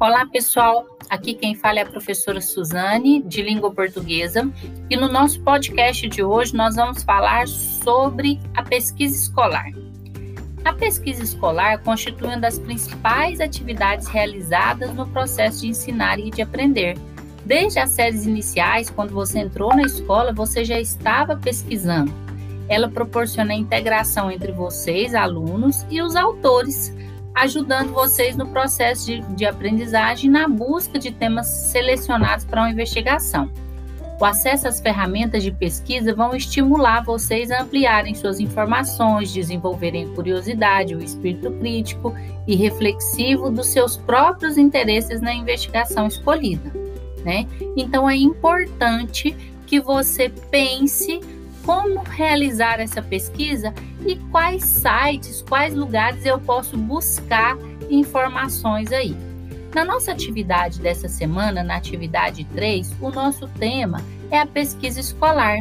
Olá, pessoal. Aqui quem fala é a professora Suzane, de língua portuguesa, e no nosso podcast de hoje nós vamos falar sobre a pesquisa escolar. A pesquisa escolar constitui uma das principais atividades realizadas no processo de ensinar e de aprender. Desde as séries iniciais, quando você entrou na escola, você já estava pesquisando. Ela proporciona a integração entre vocês, alunos, e os autores ajudando vocês no processo de, de aprendizagem na busca de temas selecionados para uma investigação. O acesso às ferramentas de pesquisa vão estimular vocês a ampliarem suas informações, desenvolverem curiosidade, o espírito crítico e reflexivo dos seus próprios interesses na investigação escolhida. Né? Então é importante que você pense como realizar essa pesquisa e quais sites, quais lugares eu posso buscar informações aí. Na nossa atividade dessa semana, na atividade 3, o nosso tema é a pesquisa escolar,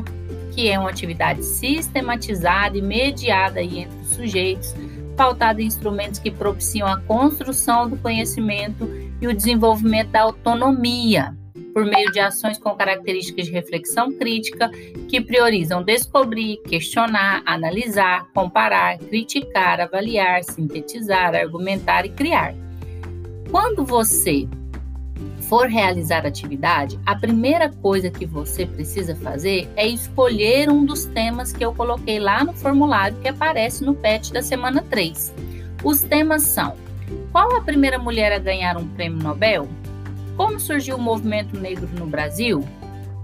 que é uma atividade sistematizada e mediada aí entre os sujeitos, pautada em instrumentos que propiciam a construção do conhecimento e o desenvolvimento da autonomia por meio de ações com características de reflexão crítica que priorizam descobrir, questionar, analisar, comparar, criticar, avaliar, sintetizar, argumentar e criar. Quando você for realizar atividade, a primeira coisa que você precisa fazer é escolher um dos temas que eu coloquei lá no formulário que aparece no PET da semana 3. Os temas são: qual a primeira mulher a ganhar um prêmio Nobel? Como surgiu o movimento negro no Brasil?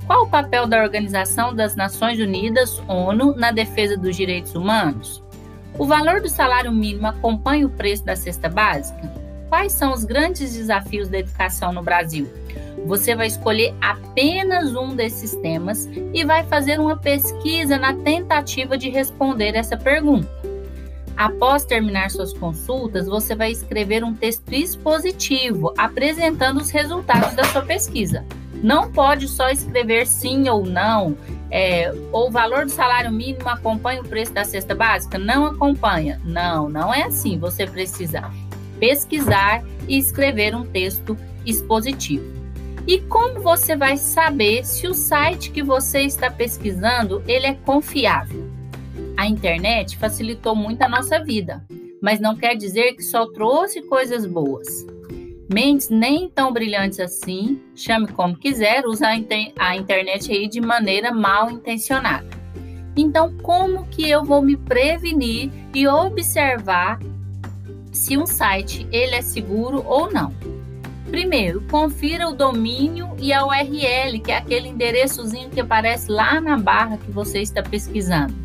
Qual o papel da Organização das Nações Unidas, ONU, na defesa dos direitos humanos? O valor do salário mínimo acompanha o preço da cesta básica? Quais são os grandes desafios da educação no Brasil? Você vai escolher apenas um desses temas e vai fazer uma pesquisa na tentativa de responder essa pergunta. Após terminar suas consultas, você vai escrever um texto expositivo apresentando os resultados da sua pesquisa. Não pode só escrever sim ou não, é, ou o valor do salário mínimo acompanha o preço da cesta básica? Não acompanha. Não, não é assim. Você precisa pesquisar e escrever um texto expositivo. E como você vai saber se o site que você está pesquisando ele é confiável? A internet facilitou muito a nossa vida, mas não quer dizer que só trouxe coisas boas. Mentes nem tão brilhantes assim, chame como quiser, usa a internet aí de maneira mal intencionada. Então, como que eu vou me prevenir e observar se um site ele é seguro ou não? Primeiro, confira o domínio e a URL, que é aquele endereçozinho que aparece lá na barra que você está pesquisando.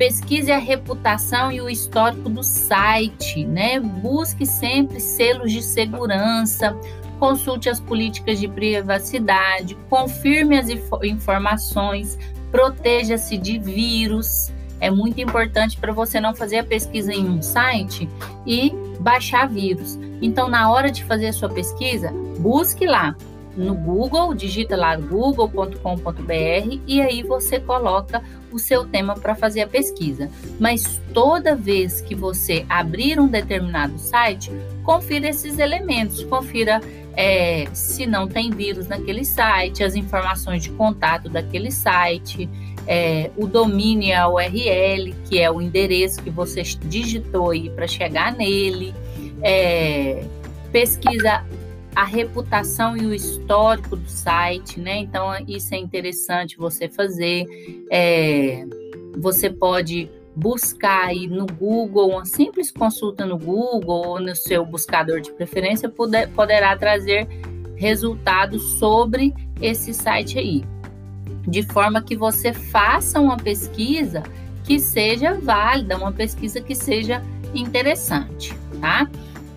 Pesquise a reputação e o histórico do site, né? Busque sempre selos de segurança, consulte as políticas de privacidade, confirme as informações, proteja-se de vírus. É muito importante para você não fazer a pesquisa em um site e baixar vírus. Então, na hora de fazer a sua pesquisa, busque lá no Google, digita lá google.com.br e aí você coloca o seu tema para fazer a pesquisa. Mas toda vez que você abrir um determinado site, confira esses elementos, confira é, se não tem vírus naquele site, as informações de contato daquele site, é, o domínio a URL, que é o endereço que você digitou aí para chegar nele, é, pesquisa a reputação e o histórico do site, né? Então, isso é interessante você fazer. É, você pode buscar aí no Google, uma simples consulta no Google ou no seu buscador de preferência poder, poderá trazer resultados sobre esse site aí. De forma que você faça uma pesquisa que seja válida, uma pesquisa que seja interessante, tá?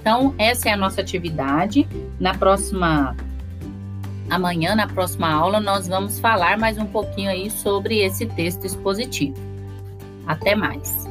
Então, essa é a nossa atividade. Na próxima amanhã, na próxima aula, nós vamos falar mais um pouquinho aí sobre esse texto expositivo. Até mais.